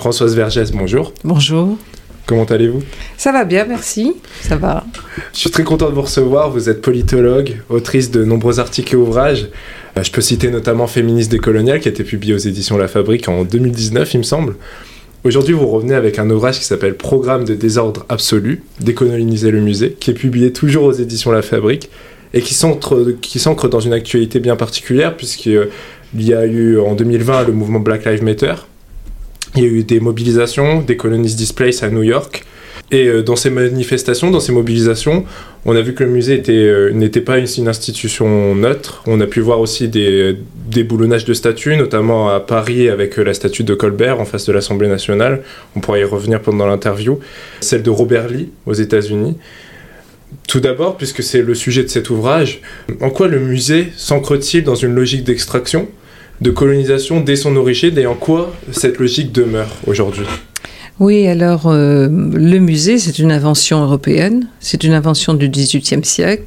Françoise Vergès, bonjour. Bonjour. Comment allez-vous? Ça va bien, merci. Ça va. Je suis très content de vous recevoir. Vous êtes politologue, autrice de nombreux articles et ouvrages. Euh, je peux citer notamment Féministe décoloniale qui a été publié aux éditions La Fabrique en 2019, il me semble. Aujourd'hui, vous revenez avec un ouvrage qui s'appelle Programme de désordre absolu, décoloniser le musée, qui est publié toujours aux éditions La Fabrique et qui s'ancre dans une actualité bien particulière puisqu'il y a eu en 2020 le mouvement Black Lives Matter. Il y a eu des mobilisations, des colonies displaced à New York. Et euh, dans ces manifestations, dans ces mobilisations, on a vu que le musée euh, n'était pas une, institution neutre. On a pu voir aussi des déboulonnages de statues, notamment à Paris avec euh, la statue de Colbert en face de l'Assemblée nationale. On pourra y revenir pendant l'interview. Celle de Robert Lee aux États-Unis. Tout d'abord, puisque c'est le sujet de cet ouvrage, en quoi le musée s'ancre-t-il dans une logique d'extraction, de colonisation dès son origine et en quoi cette logique demeure aujourd'hui oui, alors euh, le musée, c'est une invention européenne, c'est une invention du XVIIIe siècle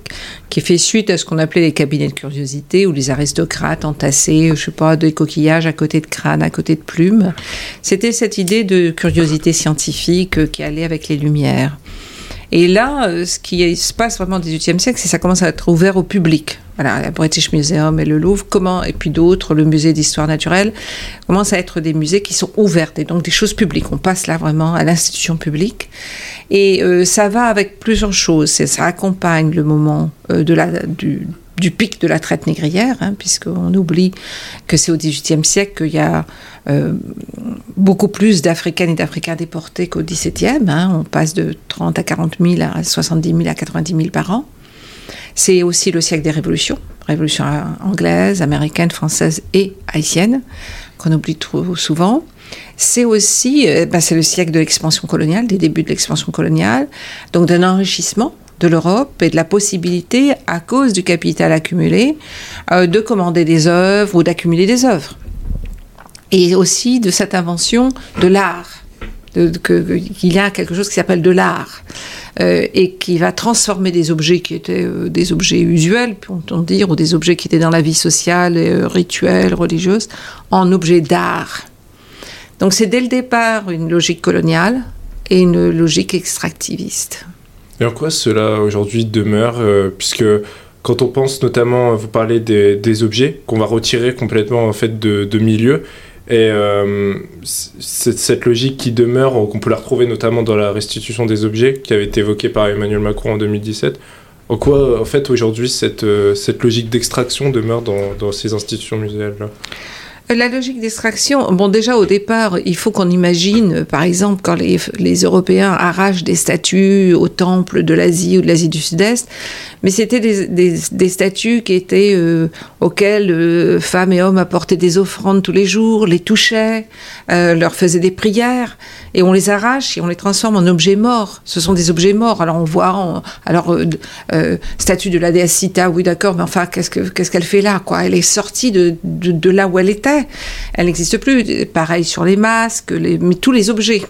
qui fait suite à ce qu'on appelait les cabinets de curiosité où les aristocrates entassaient, je sais pas, des coquillages à côté de crânes, à côté de plumes. C'était cette idée de curiosité scientifique euh, qui allait avec les lumières. Et là, euh, ce qui se passe vraiment au XVIIIe siècle, c'est que ça commence à être ouvert au public. Voilà, le British Museum et le Louvre, comment, et puis d'autres, le musée d'histoire naturelle, commencent à être des musées qui sont ouverts, et donc des choses publiques. On passe là vraiment à l'institution publique. Et euh, ça va avec plusieurs choses. Ça accompagne le moment euh, du pic de la traite négrière, hein, puisqu'on oublie que c'est au XVIIIe siècle qu'il y a euh, beaucoup plus d'Africaines et d'Africains déportés qu'au XVIIe. Hein. on passe de 30 à 40 000 à 70 000 à 90 000 par an. C'est aussi le siècle des révolutions, révolutions anglaises, américaines, françaises et haïtiennes, qu'on oublie trop souvent. C'est aussi, euh, ben, c'est le siècle de l'expansion coloniale, des débuts de l'expansion coloniale, donc d'un enrichissement de l'Europe et de la possibilité, à cause du capital accumulé, euh, de commander des œuvres ou d'accumuler des œuvres. Et aussi de cette invention de l'art, qu'il y a quelque chose qui s'appelle de l'art. Euh, et qui va transformer des objets qui étaient euh, des objets usuels, peut-on dire, ou des objets qui étaient dans la vie sociale, rituelle, religieuse, en objets d'art. Donc c'est dès le départ une logique coloniale et une logique extractiviste. Et en quoi cela aujourd'hui demeure euh, Puisque quand on pense notamment, vous parlez des, objets qu'on va retirer complètement en fait de, milieu, et euh, cette logique qui demeure, qu'on peut la retrouver notamment dans la restitution des objets, qui avait été évoquée par Emmanuel Macron en 2017. En quoi, en fait, aujourd'hui, cette, euh, cette logique d'extraction demeure dans, dans ces institutions muséales-là? La logique d'extraction, bon déjà au départ, il faut qu'on imagine, par exemple, quand les, Européens arrachent des statues au temple de l'Asie ou de l'Asie du Sud-Est, mais c'était des, statues qui étaient euh, auxquelles euh, femmes et hommes apportaient des offrandes tous les jours, les touchaient, euh, leur faisaient des prières, et on les arrache et on les transforme en objets morts. Ce sont des objets morts. Alors on voit, alors statue de la déesse Sita, oui d'accord, mais enfin qu'est-ce qu'elle fait là, quoi? Elle est sortie de là où elle était. Elle n'existe plus. Pareil sur les masques, les, mais tous les objets.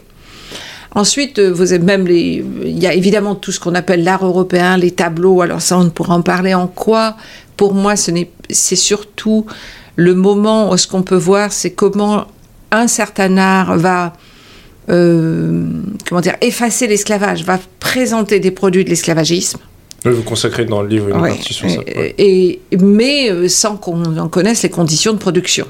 Ensuite, euh, vous avez même les, il y a évidemment tout ce qu'on appelle l'art européen, les tableaux. Alors ça, on pourra en parler en quoi. Pour moi, ce n'est, c'est surtout le moment où ce qu'on peut voir, c'est comment un certain art va, euh, comment dire, effacer l'esclavage, va présenter des produits de l'esclavagisme. Vous consacrez dans le livre une partie sur ça. Et, mais euh, sans qu'on en connaisse les conditions de production.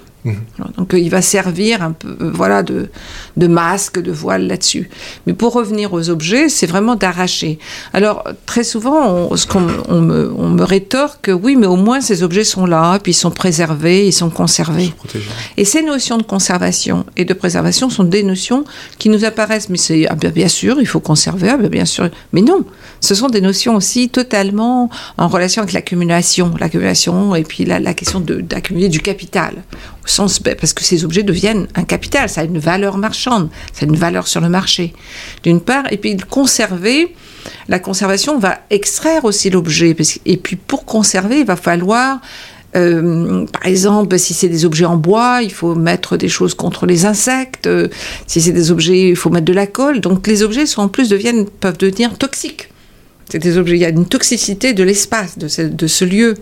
Donc euh, il va servir un peu euh, voilà de, de masque, de voile là-dessus. Mais pour revenir aux objets, c'est vraiment d'arracher. Alors très souvent, on, ce qu'on, on, me, on me rétorque, oui, mais au moins ces objets sont là, puis ils sont préservés, ils sont conservés. Et ces notions de conservation et de préservation sont des notions qui nous apparaissent, mais c'est ah, bien, sûr, il faut conserver, ah, bien sûr, mais non, ce sont des notions aussi totalement en relation avec l'accumulation, l'accumulation et puis la, la question d'accumuler du capital ben, parce que ces objets deviennent un capital, ça a une valeur marchande, ça a une valeur sur le marché, d'une part, et puis conserver, la conservation va extraire aussi l'objet, et puis pour conserver, il va falloir euh, par exemple, si c'est des objets en bois, il faut mettre des choses contre les insectes. si c'est des objets, il faut mettre de la colle. Donc les objets en plus peuvent devenir toxiques. Des objets. Il y a une toxicité de l'espace de ce, de ce lieu.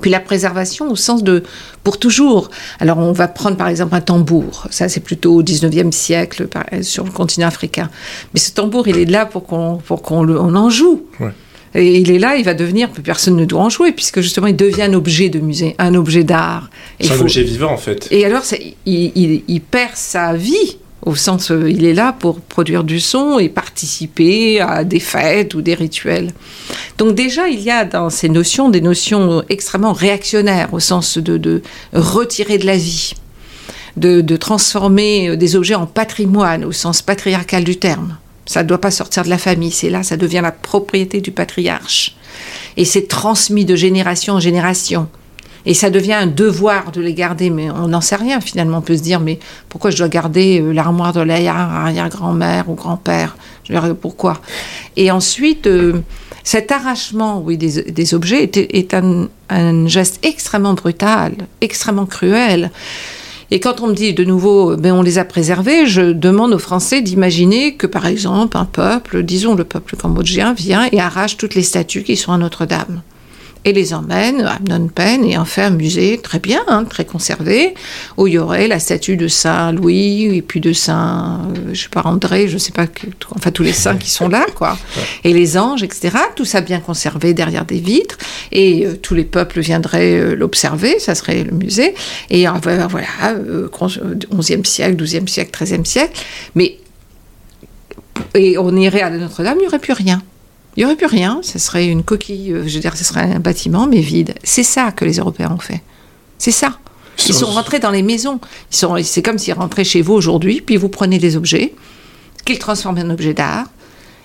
Puis la préservation au sens de pour toujours. Alors on va prendre par exemple un tambour, ça c'est plutôt au 19e siècle sur le continent africain. Mais ce tambour, il est là pour qu'on pour qu'on en joue. Et il est là, il va devenir, personne ne doit en jouer, puisque justement il devient un objet de musée, un objet d'art. C'est un objet vivant en fait. Et alors il, il perd sa vie au sens où il est là pour produire du son et participer à des fêtes ou des rituels. Donc déjà, il y a dans ces notions des notions extrêmement réactionnaires, au sens de, retirer de la vie, de, transformer des objets en patrimoine, au sens patriarcal du terme. Ça ne doit pas sortir de la famille, c'est là, ça devient la propriété du patriarche. Et c'est transmis de génération en génération. Et ça devient un devoir de les garder, mais on n'en sait rien finalement. On peut se dire, mais pourquoi je dois garder euh, l'armoire de l'arrière-grand-mère ou grand-père? Je pourquoi? Et ensuite, euh, cet arrachement oui, des, objets est, un, geste extrêmement brutal, extrêmement cruel. Et quand on me dit de nouveau, ben on les a préservés, je demande aux Français d'imaginer que, par exemple, un peuple, disons le peuple cambodgien, vient et arrache toutes les statues qui sont à Notre-Dame et les emmène à Phnom Penh et en fait un musée très bien, hein, très conservé, où il y aurait la statue de Saint Louis et puis de Saint, euh, je sais pas André, je sais pas, enfin tous les saints qui sont là, quoi, et les anges, etc. Tout ça bien conservé derrière des vitres et euh, tous les peuples viendraient euh, l'observer, ça serait le musée. Et voilà, 11e siècle, 12e siècle, 13e siècle, mais et on irait à Notre-Dame, il n'y aurait plus rien. Il n'y aurait plus rien, ce serait une coquille, euh, je veux dire, ce serait un bâtiment, mais vide. C'est ça que les Européens ont fait. C'est ça. Ils sont rentrés dans les maisons. C'est comme s'ils rentraient chez vous aujourd'hui, puis vous prenez des objets, qu'ils transforment en objets d'art,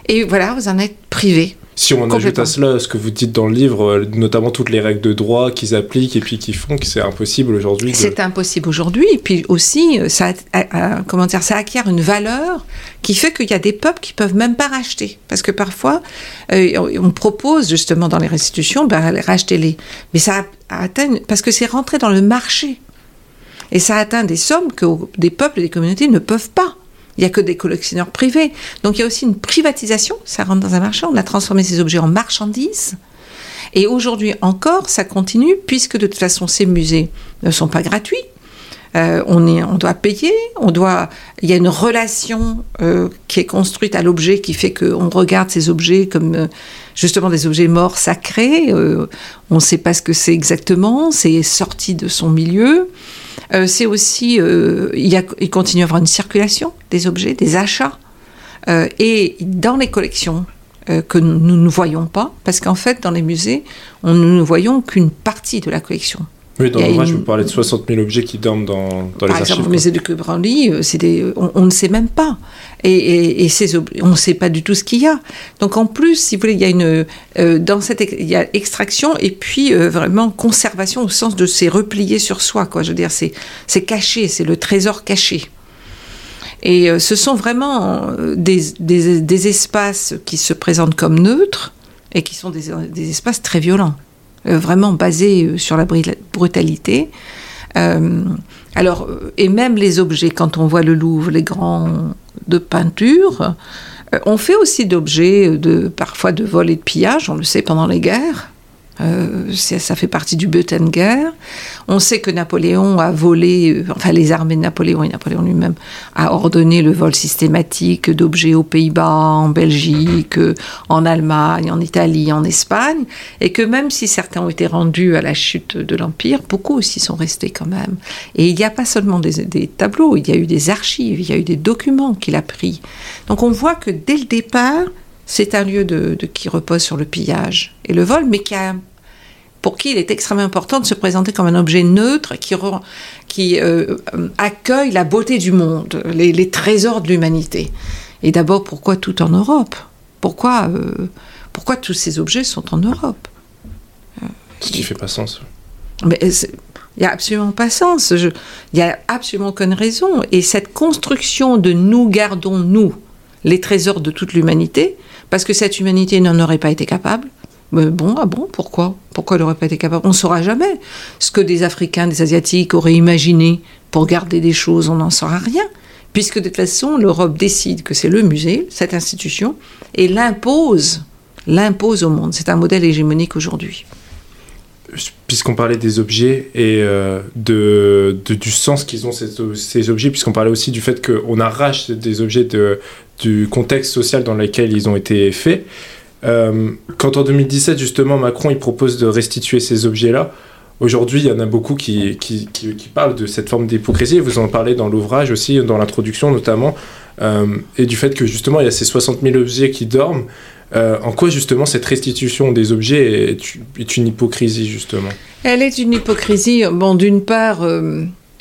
et voilà, vous en êtes privé. Si on ajoute à cela ce que vous dites dans le livre, euh, notamment toutes les règles de droit qu'ils appliquent et puis qui font que c'est impossible aujourd'hui. C'est impossible aujourd'hui. Et puis aussi, euh, ça, comment dire, ça acquiert une valeur qui fait qu'il y a des peuples qui peuvent même pas racheter. Parce que parfois, euh, on propose justement dans les restitutions, ben, rachetez-les. Mais ça atteint, parce que c'est rentré dans le marché. Et ça atteint des sommes que des peuples et des communautés ne peuvent pas. Il n'y a que des collectionneurs privés. Donc il y a aussi une privatisation, ça rentre dans un marché, on a transformé ces objets en marchandises. Et aujourd'hui encore, ça continue, puisque de toute façon, ces musées ne sont pas gratuits. Euh, on, est, on doit payer, on doit, il y a une relation euh, qui est construite à l'objet qui fait qu'on regarde ces objets comme euh, justement des objets morts sacrés. on ne sait pas ce que c'est exactement, c'est sorti de son milieu. Euh, c'est aussi, euh, il, continue à avoir une circulation des objets, des achats. Euh, et dans les collections que nous ne voyons pas, parce qu'en fait, dans les musées, on, nous ne voyons qu'une partie de la collection. Oui, dans l'ouvrage, je vous parlais de 60 000 objets qui dorment dans, dans les Par exemple, au musée de euh, on, on, ne sait même pas. Et, et, ces on ne sait pas du tout ce qu'il y a. Donc en plus, si vous voulez, il y a une euh, dans cette il y a extraction et puis euh, vraiment conservation au sens de c'est replié sur soi. Quoi. Je veux dire, c'est c'est caché, c'est le trésor caché. Et ce sont vraiment des, des, des, espaces qui se présentent comme neutres et qui sont des, des espaces très violents. Euh, vraiment basé euh, sur la brutalité. Euh, alors, et même les objets, quand on voit le Louvre, les grands de peinture, on fait aussi d'objets, de, parfois de vol et de pillage, on le sait pendant les guerres. Euh, ça fait partie du guerre On sait que Napoléon a volé, euh, enfin les armées de Napoléon et Napoléon lui-même a ordonné le vol systématique d'objets aux Pays-Bas, en Belgique, en Allemagne, en Italie, en Espagne, et que même si certains ont été rendus à la chute de l'Empire, beaucoup aussi sont restés quand même. Et il n'y a pas seulement des, tableaux, il y a eu des archives, il y a eu des documents qu'il a pris. Donc on voit que dès le départ, c'est un lieu de, qui repose sur le pillage et le vol, mais qui a pour qui il est extrêmement important de se présenter comme un objet neutre qui, qui euh, accueille la beauté du monde, les, trésors de l'humanité. Et d'abord, pourquoi tout en Europe? Pourquoi, euh, pourquoi tous ces objets sont en Europe? Ce qui fait pas sens. Mais il n'y a absolument pas sens. Il n'y a absolument aucune raison. Et cette construction de nous gardons, nous, les trésors de toute l'humanité, parce que cette humanité n'en aurait pas été capable, mais bon, ah bon, pourquoi? Pourquoi elle n'aurait pas été capable? On ne saura jamais ce que des Africains, des Asiatiques auraient imaginé pour garder des choses, on n'en saura rien. Puisque de toute façon, l'Europe décide que c'est le musée, cette institution, et l'impose, l'impose au monde. C'est un modèle hégémonique aujourd'hui. puisqu'on parlait des objets et euh, de, du sens qu'ils ont ces, objets, puisqu'on parlait aussi du fait qu'on arrache des objets du contexte social dans lequel ils ont été faits. Euh, quand en 2017, justement, Macron il propose de restituer ces objets-là, aujourd'hui, il y en a beaucoup qui, qui, qui, parlent de cette forme d'hypocrisie. Vous en parlez dans l'ouvrage aussi, dans l'introduction notamment, euh, et du fait que justement, il y a ces 60 000 objets qui dorment. Euh, en quoi justement cette restitution des objets est, une hypocrisie justement? Elle est une hypocrisie. Bon, d'une part,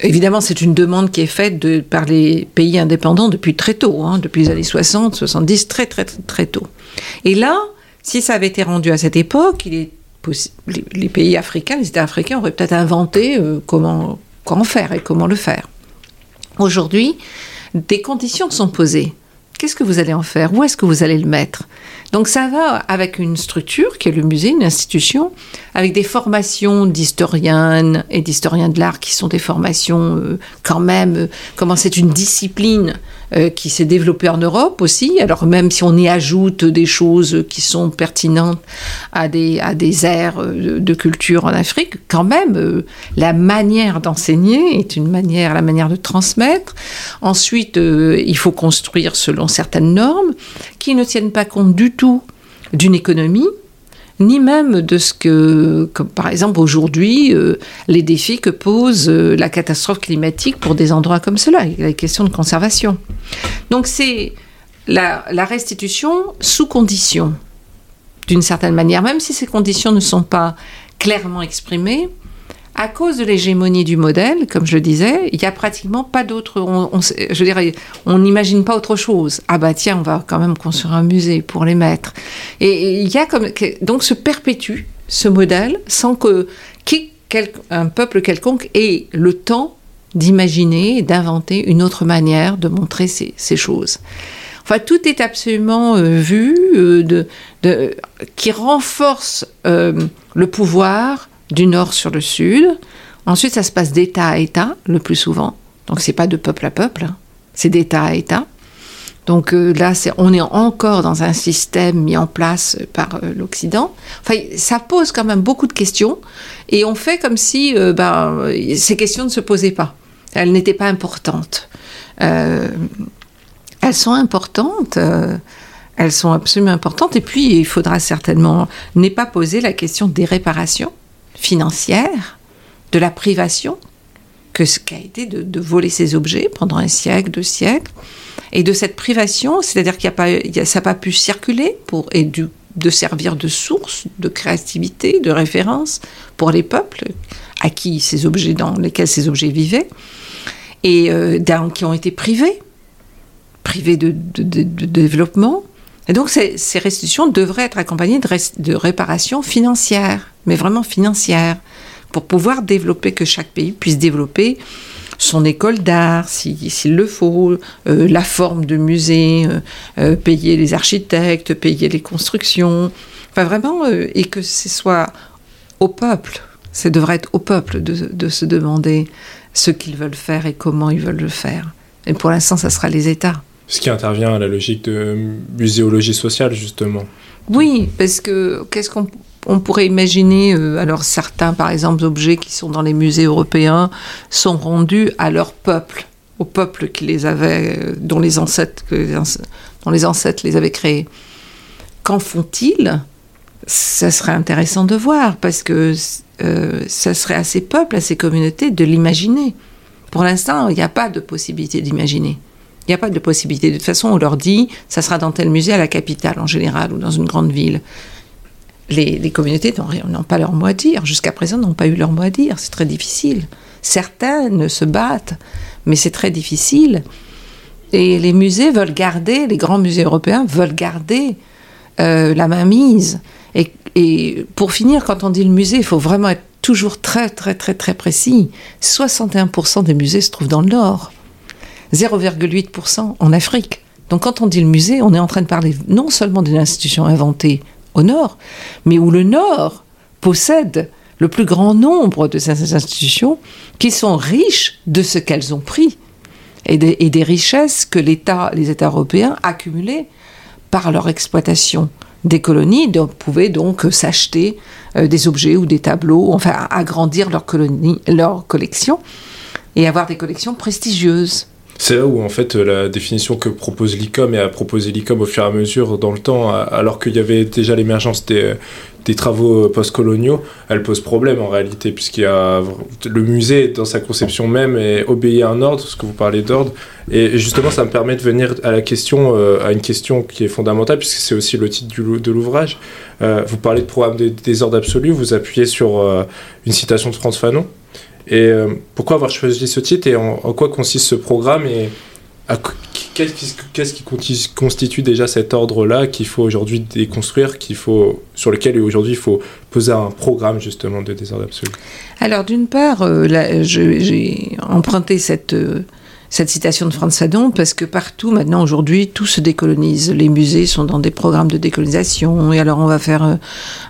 évidemment, c'est une demande qui est faite par les pays indépendants depuis très tôt, hein, depuis les années 60, 70, très très très tôt. Et là, si ça avait été rendu à cette époque, les, pays africains, les États africains auraient peut-être inventé euh, comment, comment faire et comment le faire. Aujourd'hui, des conditions sont posées. Qu'est-ce que vous allez en faire? Où est-ce que vous allez le mettre? Donc ça va avec une structure qui est le musée, une institution, avec des formations d'historiennes et d'historiens de l'art qui sont des formations euh, quand même, euh, comment c'est une discipline euh, qui s'est développé en Europe aussi. Alors même si on y ajoute des choses qui sont pertinentes à des, à des aires de culture en Afrique, quand même, la manière d'enseigner est une manière, la manière de transmettre. Ensuite, il faut construire selon certaines normes qui ne tiennent pas compte du tout d'une économie ni même de ce que, par exemple aujourd'hui, euh, les défis que pose euh, la catastrophe climatique pour des endroits comme cela, la question de conservation. Donc c'est la, restitution sous condition, d'une certaine manière, même si ces conditions ne sont pas clairement exprimées, à cause de l'hégémonie du modèle, comme je le disais, il n'y a pratiquement pas d'autre. je dirais, on n'imagine pas autre chose. Ah bah tiens, on va quand même construire un musée pour les mettre. Et il y a comme donc se perpétue ce modèle sans que un peuple quelconque ait le temps d'imaginer d'inventer une autre manière de montrer ces, choses. Enfin, tout est absolument euh, vu, euh, de, qui renforce euh, le pouvoir, du nord sur le sud. Ensuite, ça se passe d'État à État, le plus souvent. Donc, c'est pas de peuple à peuple, hein. c'est d'État à État. Donc euh, là, on est encore dans un système mis en place par euh, l'Occident. Enfin, ça pose quand même beaucoup de questions, et on fait comme si euh, ben, ces questions ne se posaient pas. Elles n'étaient pas importantes. elles sont importantes. elles sont absolument importantes. Et puis, il faudra certainement n'est pas poser la question des réparations financière de la privation que ce qu'a été de, voler ces objets pendant un siècle, deux siècles, et de cette privation, c'est-à-dire qu'il a ça n'a pas pu circuler pour, et de servir de source de créativité, de référence pour les peuples à qui ces objets, dans lesquels ces objets vivaient, et euh, qui ont été privés, privés de, développement. Et donc ces, restitutions devraient être accompagnées de, réparations financières mais vraiment financière, pour pouvoir développer, que chaque pays puisse développer son école d'art, s'il le faut, euh, la forme de musée, euh, euh, payer les architectes, payer les constructions, enfin vraiment, et que ce soit au peuple, ça devrait être au peuple de, de se demander ce qu'ils veulent faire et comment ils veulent le faire. Et pour l'instant, ça sera les États. Ce qui intervient à la logique de muséologie sociale, justement. Oui, parce que qu'est-ce qu'on on pourrait imaginer, euh, alors certains, par exemple, objets qui sont dans les musées européens sont rendus à leur peuple, au peuple qui les avait, euh, dont les ancêtres, dont les ancêtres les avaient créés. Qu'en font-ils? Ça serait intéressant de voir, parce que euh, ça serait à ces peuples, à ces communautés, de l'imaginer. Pour l'instant, il n'y a pas de possibilité d'imaginer. Il n'y a pas de possibilité. De toute façon, on leur dit, ça sera dans tel musée à la capitale en général, ou dans une grande ville les, communautés n'ont pas leur mot à dire. Jusqu'à présent, n'ont pas eu leur mot à dire. C'est très difficile. Certaines se battent, mais c'est très difficile. Et les musées veulent garder, les grands musées européens veulent garder euh, la main mise. Et, et, pour finir, quand on dit le musée, il faut vraiment être toujours très, très, très, très précis. 61% des musées se trouvent dans le Nord, 0,8% en Afrique. Donc quand on dit le musée, on est en train de parler non seulement d'une institution inventée au nord, mais où le nord possède le plus grand nombre de ces institutions qui sont riches de ce qu'elles ont pris et des, richesses que l'État, les États européens accumulaient par leur exploitation des colonies pouvaient donc s'acheter des objets ou des tableaux, enfin agrandir leur, leur collection et avoir des collections prestigieuses. C'est là où en fait la définition que propose l'ICOM et a proposé l'ICOM au fur et à mesure dans le temps, alors qu'il y avait déjà l'émergence des, des travaux postcoloniaux, elle pose problème en réalité, puisqu'il y a le musée dans sa conception même et obéit à un ordre, ce que vous parlez d'ordre. Et justement, ça me permet de venir à la question, euh, à une question qui est fondamentale, puisque c'est aussi le titre de l'ouvrage. Euh, vous parlez de programme des, ordres absolus, vous appuyez sur euh, une citation de Franz Fanon. Et euh, pourquoi avoir choisi ce titre et en, quoi consiste ce programme et qu'est-ce qui, constitue déjà cet ordre-là qu'il faut aujourd'hui déconstruire, qu'il faut, sur lequel aujourd'hui il faut poser un programme justement de désordre absolu? Alors d'une part, euh, j'ai emprunté cette, euh, cette citation de Franz Sadon parce que partout maintenant aujourd'hui tout se décolonise. Les musées sont dans des programmes de décolonisation et alors on va faire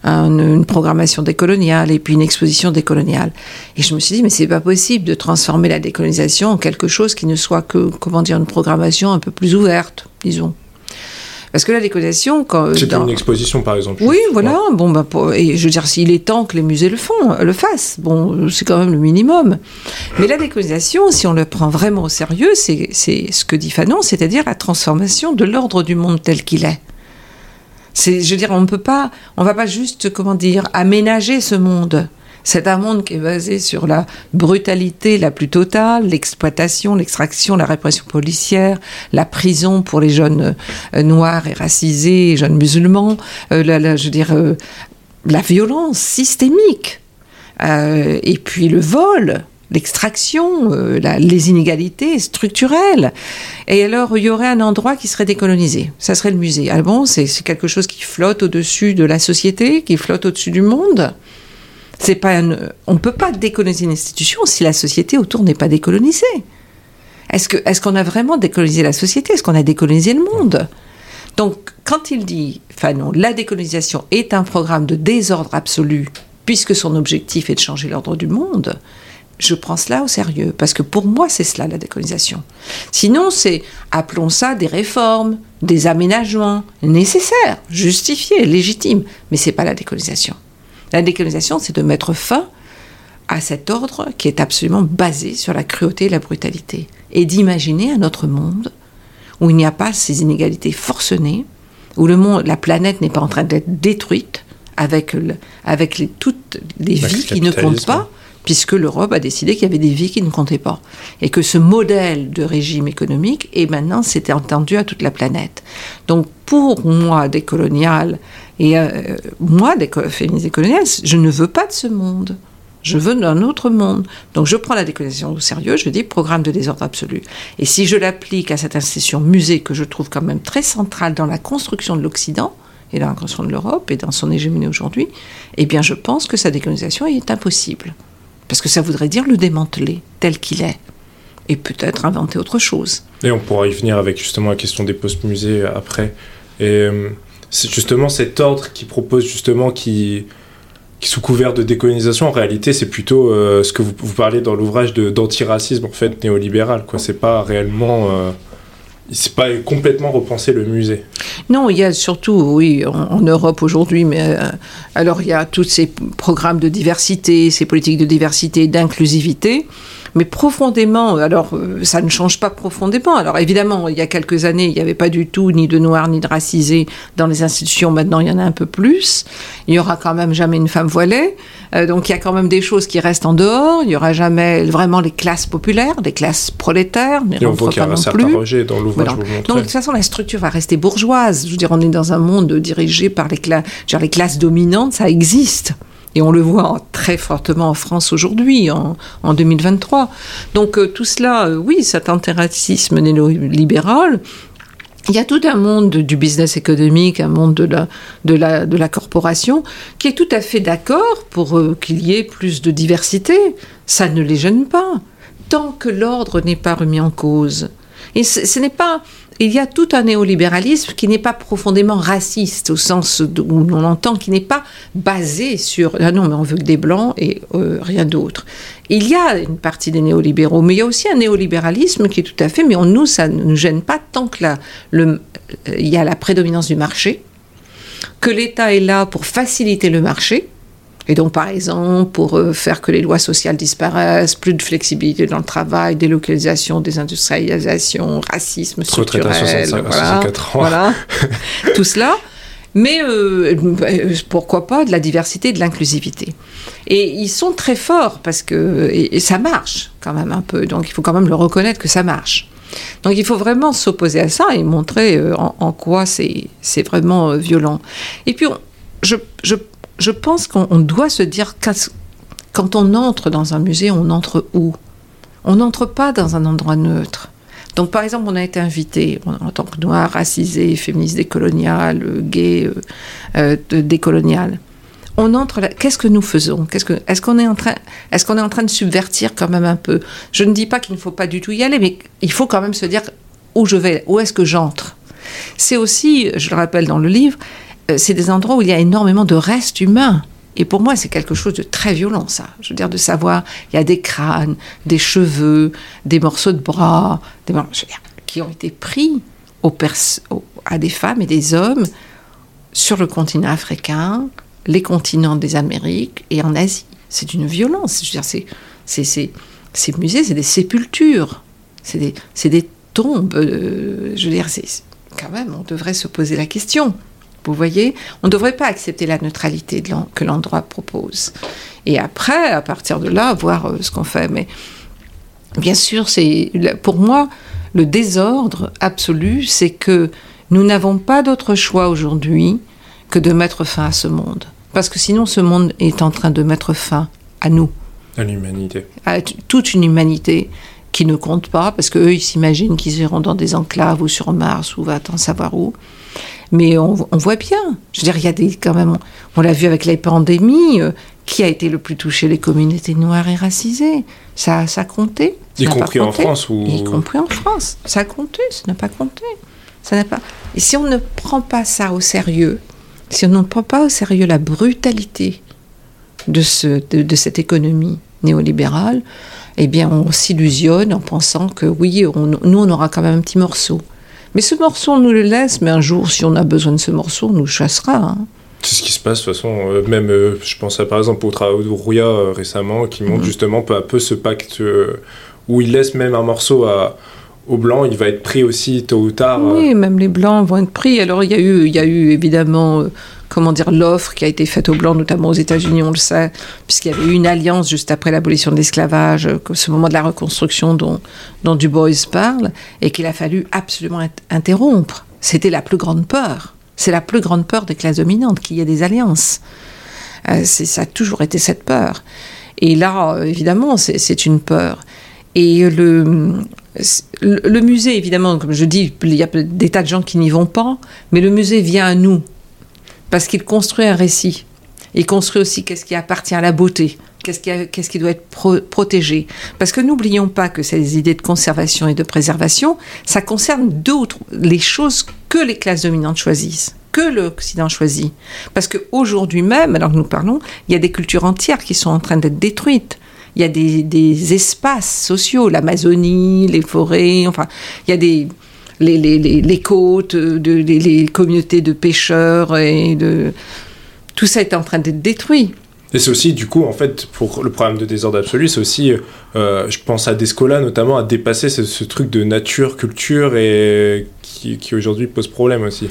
euh, une programmation décoloniale et puis une exposition décoloniale. Et je me suis dit mais c'est pas possible de transformer la décolonisation en quelque chose qui ne soit que comment dire une programmation un peu plus ouverte, disons. Parce que la décolonisation, quand c'est dans... une exposition par exemple. Oui, voilà. Bon, bah, et je veux dire, s'il est temps que les musées le font, le fassent. Bon, c'est quand même le minimum. Mais la décolonisation, si on le prend vraiment au sérieux, c'est ce que dit Fanon, c'est-à-dire la transformation de l'ordre du monde tel qu'il est. C'est, je veux dire, on ne peut pas, on va pas juste, comment dire, aménager ce monde. C'est un monde qui est basé sur la brutalité la plus totale, l'exploitation, l'extraction, la répression policière, la prison pour les jeunes euh, noirs et racisés, jeunes musulmans, euh, la, je dire, euh, la violence systémique, et puis le vol, l'extraction, les inégalités structurelles. Et alors, il y aurait un endroit qui serait décolonisé. Ça serait le musée. Ah bon, c'est quelque chose qui flotte au-dessus de la société, qui flotte au-dessus du monde? C'est pas on ne peut pas décoloniser une institution si la société autour n'est pas décolonisée. Est-ce qu'on a vraiment décolonisé la société? Est-ce qu'on a décolonisé le monde? Donc, quand il dit, enfin non, la décolonisation est un programme de désordre absolu, puisque son objectif est de changer l'ordre du monde, je prends cela au sérieux, parce que pour moi, c'est cela la décolonisation. Sinon, c'est, appelons ça des réformes, des aménagements nécessaires, justifiés, légitimes, mais c'est pas la décolonisation. La décolonisation, c'est de mettre fin à cet ordre qui est absolument basé sur la cruauté et la brutalité, et d'imaginer un autre monde où il n'y a pas ces inégalités forcenées, où le monde, la planète n'est pas en train d'être détruite avec, avec toutes les vies qui ne comptent pas, puisque l'Europe a décidé qu'il y avait des vies qui ne comptaient pas. Et que ce modèle de régime économique est maintenant, s'était entendu à toute la planète. Donc pour moi, décolonial, et euh, moi, féministe décoloniale, je ne veux pas de ce monde. Je veux d'un autre monde. Donc je prends la décolonisation au sérieux, je dis programme de désordre absolu. Et si je l'applique à cette institution musée que je trouve quand même très centrale dans la construction de l'Occident, et dans la construction de l'Europe, et dans son hégémonie aujourd'hui, eh bien je pense que sa décolonisation est impossible. Parce que ça voudrait dire le démanteler tel qu'il est. Et peut-être inventer autre chose. Et on pourra y venir avec justement la question des postes-musées après. Et euh, c'est justement cet ordre qui propose justement qui, qui sous couvert de décolonisation, en réalité, c'est plutôt euh, ce que vous, parlez dans l'ouvrage d'antiracisme en fait néolibéral. Quoi, c'est pas réellement euh, c'est pas complètement repenser le musée. Non, il y a surtout, oui, en, Europe aujourd'hui, mais euh, alors il y a tous ces programmes de diversité, ces politiques de diversité, d'inclusivité, mais profondément, alors euh, ça ne change pas profondément. Alors évidemment, il y a quelques années, il n'y avait pas du tout ni de noirs ni de racisés dans les institutions. Maintenant, il y en a un peu plus. Il y aura quand même jamais une femme voilée. Euh, donc il y a quand même des choses qui restent en dehors. Il n'y aura jamais vraiment les classes populaires, les classes prolétaires. Et on voit qu'il y a un certain rejet dans l'ouvrage. Donc de toute façon, la structure va rester bourgeoise. Je veux dire, on est dans un monde dirigé par les, classes, les classes dominantes, ça existe. Et on le voit très fortement en France aujourd'hui, en, 2023. Donc euh, tout cela, euh, oui, cet antiracisme néolibéral, il y a tout un monde du business économique, un monde de la, de la, de la corporation, qui est tout à fait d'accord pour euh, qu'il y ait plus de diversité. Ça ne les gêne pas, tant que l'ordre n'est pas remis en cause. Et ce n'est pas il y a tout un néolibéralisme qui n'est pas profondément raciste, au sens où on entend, qui n'est pas basé sur ah non, mais on veut que des blancs et euh, rien d'autre. Il y a une partie des néolibéraux, mais il y a aussi un néolibéralisme qui est tout à fait, mais on, nous, ça ne nous gêne pas tant que il y a la prédominance du marché que l'État est là pour faciliter le marché. Et donc, par exemple, pour euh, faire que les lois sociales disparaissent, plus de flexibilité dans le travail, délocalisation, désindustrialisation, racisme structurel, voilà, voilà tout cela. Mais euh, pourquoi pas de la diversité, de l'inclusivité. Et ils sont très forts parce que et, ça marche quand même un peu. Donc il faut quand même le reconnaître que ça marche. Donc il faut vraiment s'opposer à ça et montrer euh, en, quoi c'est vraiment violent. Et puis je, je je pense qu'on doit se dire quand on entre dans un musée, on entre où? On n'entre pas dans un endroit neutre. Donc, par exemple, on a été invité en tant que noir, racisé, féministe décolonial, gay, euh, euh décolonial. On entre Qu'est-ce que nous faisons? Est-ce qu'on est en train Est-ce qu'on est en train de subvertir quand même un peu? Je ne dis pas qu'il ne faut pas du tout y aller, mais il faut quand même se dire où je vais, où est-ce que j'entre? C'est aussi, je le rappelle dans le livre, euh, c'est des endroits où il y a énormément de restes humains. Et pour moi, c'est quelque chose de très violent, ça. Je veux dire, de savoir, il y a des crânes, des cheveux, des morceaux de bras, des qui ont été pris à des femmes et des hommes sur le continent africain, les continents des Amériques et en Asie. C'est une violence. Je veux dire, c'est, ces musées, c'est des sépultures, c'est des, des, tombes. Euh, je veux dire, c'est, quand même, on devrait se poser la question. Vous voyez, on ne devrait pas accepter la neutralité que l'endroit propose. Et après, à partir de là, voir euh, ce qu'on fait. Mais bien sûr, c'est pour moi le désordre absolu, c'est que nous n'avons pas d'autre choix aujourd'hui que de mettre fin à ce monde. Parce que sinon, ce monde est en train de mettre fin à nous. À l'humanité. À toute une humanité qui ne compte pas, parce qu'eux, ils s'imaginent qu'ils iront dans des enclaves ou sur Mars ou va-t-on savoir où. Mais on, voit bien. Je veux dire, il y a des, quand même, on l'a vu avec les pandémies, euh, qui a été le plus touché Les communautés noires et racisées. Ça, ça a compté. y compris en France ou... Y compris en France. Ça a compté, ça n'a pas compté. Ça n'a pas... Et si on ne prend pas ça au sérieux, si on ne prend pas au sérieux la brutalité de, ce, de, cette économie néolibérale, eh bien, on s'illusionne en pensant que oui, nous, on aura quand même un petit morceau. Mais ce morceau, on nous le laisse, mais un jour, si on a besoin de ce morceau, on nous chassera. Hein. C'est ce qui se passe de toute façon. Euh, même, euh, je pense à, par exemple au travail de Rouya euh, récemment, qui montre mhm. justement peu à peu ce pacte où il laisse même un morceau à, aux Blancs, il va être pris aussi tôt ou tard. Oui, même les Blancs vont être pris. Alors il y a eu, il y a eu évidemment comment dire, l'offre qui a été faite aux Blancs, notamment aux États-Unis, on le sait, puisqu'il y avait eu une alliance juste après l'abolition de l'esclavage, euh, ce moment de la reconstruction dont, Du Bois parle, et qu'il a fallu absolument interrompre. C'était la plus grande peur. C'est la plus grande peur des classes dominantes, qu'il y ait des alliances. Euh, ça a toujours été cette peur. Et là, euh, évidemment, c'est une peur. Et le musée, évidemment, comme je dis, il y a des tas de gens qui n'y vont pas, mais le musée vient à nous parce qu'il construit un récit. Il construit aussi qu'est-ce qui appartient à la beauté, qu'est-ce qui, doit être protégé. Parce que n'oublions pas que ces idées de conservation et de préservation, ça concerne d'autres, les choses que les classes dominantes choisissent que l'Occident choisit. Parce qu'aujourd'hui même, alors que nous parlons, il y a des cultures entières qui sont en train d'être détruites. Il y a des espaces sociaux, l'Amazonie, les forêts, enfin, il y a des, les, les, les, côtes, de, les, communautés de pêcheurs et de tout ça est en train d'être détruit. Et c'est aussi, du coup, en fait, pour le problème de désordre absolu, c'est aussi, euh, je pense à Descola notamment, à dépasser ce, truc de nature, culture, et qui, qui aujourd'hui pose problème aussi.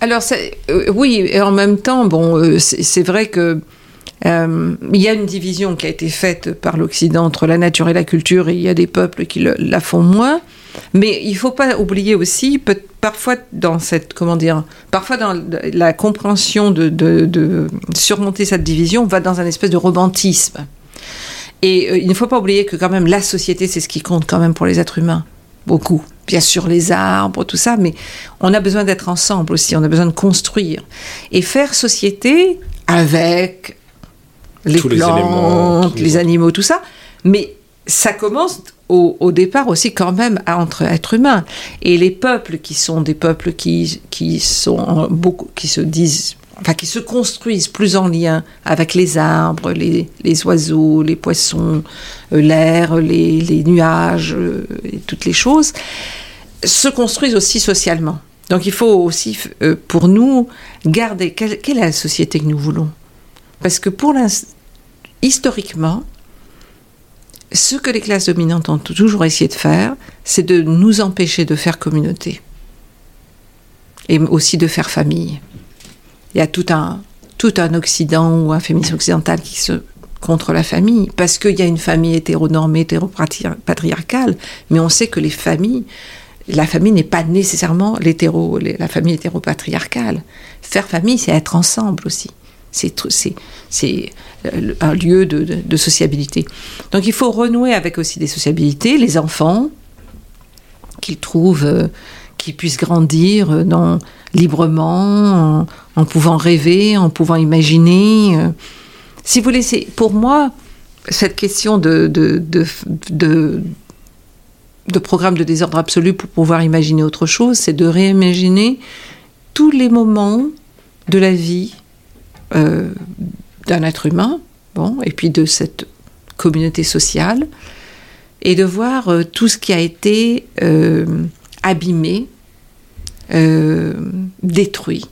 Alors, euh, oui, et en même temps, bon, euh, c'est vrai que il y a une division qui a été faite par l'Occident entre la nature et la culture, et il y a des peuples qui la font moins. Mais il ne faut pas oublier aussi, parfois dans cette, comment dire, parfois dans la compréhension de, surmonter cette division, on va dans un espèce de romantisme. Et euh, il ne faut pas oublier que quand même la société, c'est ce qui compte quand même pour les êtres humains. Beaucoup. Bien sûr, les arbres, tout ça, mais on a besoin d'être ensemble aussi, on a besoin de construire. Et faire société avec les plantes, les, les animaux, tout ça. Mais ça commence au, départ aussi quand même entre êtres humains. Et les peuples qui sont des peuples qui, qui sont beaucoup, qui se disent, enfin qui se construisent plus en lien avec les arbres, les, les oiseaux, les poissons, euh, l'air, les, les, nuages euh, et toutes les choses, se construisent aussi socialement. Donc il faut aussi, euh, pour nous, garder quelle, quelle, est la société que nous voulons? Parce que pour historiquement, ce que les classes dominantes ont toujours essayé de faire, c'est de nous empêcher de faire communauté. Et aussi de faire famille. Il y a tout un, tout un Occident ou un féminisme occidental qui se contre la famille, parce qu'il y a une famille hétéronormée, hétéropatriarcale, mais on sait que les familles, la famille n'est pas nécessairement l'hétéro, la famille hétéropatriarcale. Faire famille, c'est être ensemble aussi. C'est un lieu de, sociabilité. Donc il faut renouer avec aussi des sociabilités, les enfants, qu'ils trouvent, euh, qu'ils puissent grandir dans, librement, en, pouvant rêver, en pouvant imaginer. Euh. Si vous laissez, pour moi, cette question de, programme de désordre absolu pour pouvoir imaginer autre chose, c'est de réimaginer tous les moments de la vie euh, d'un être humain, bon, et puis de cette communauté sociale, et de voir euh, tout ce qui a été abîmé euh, détruit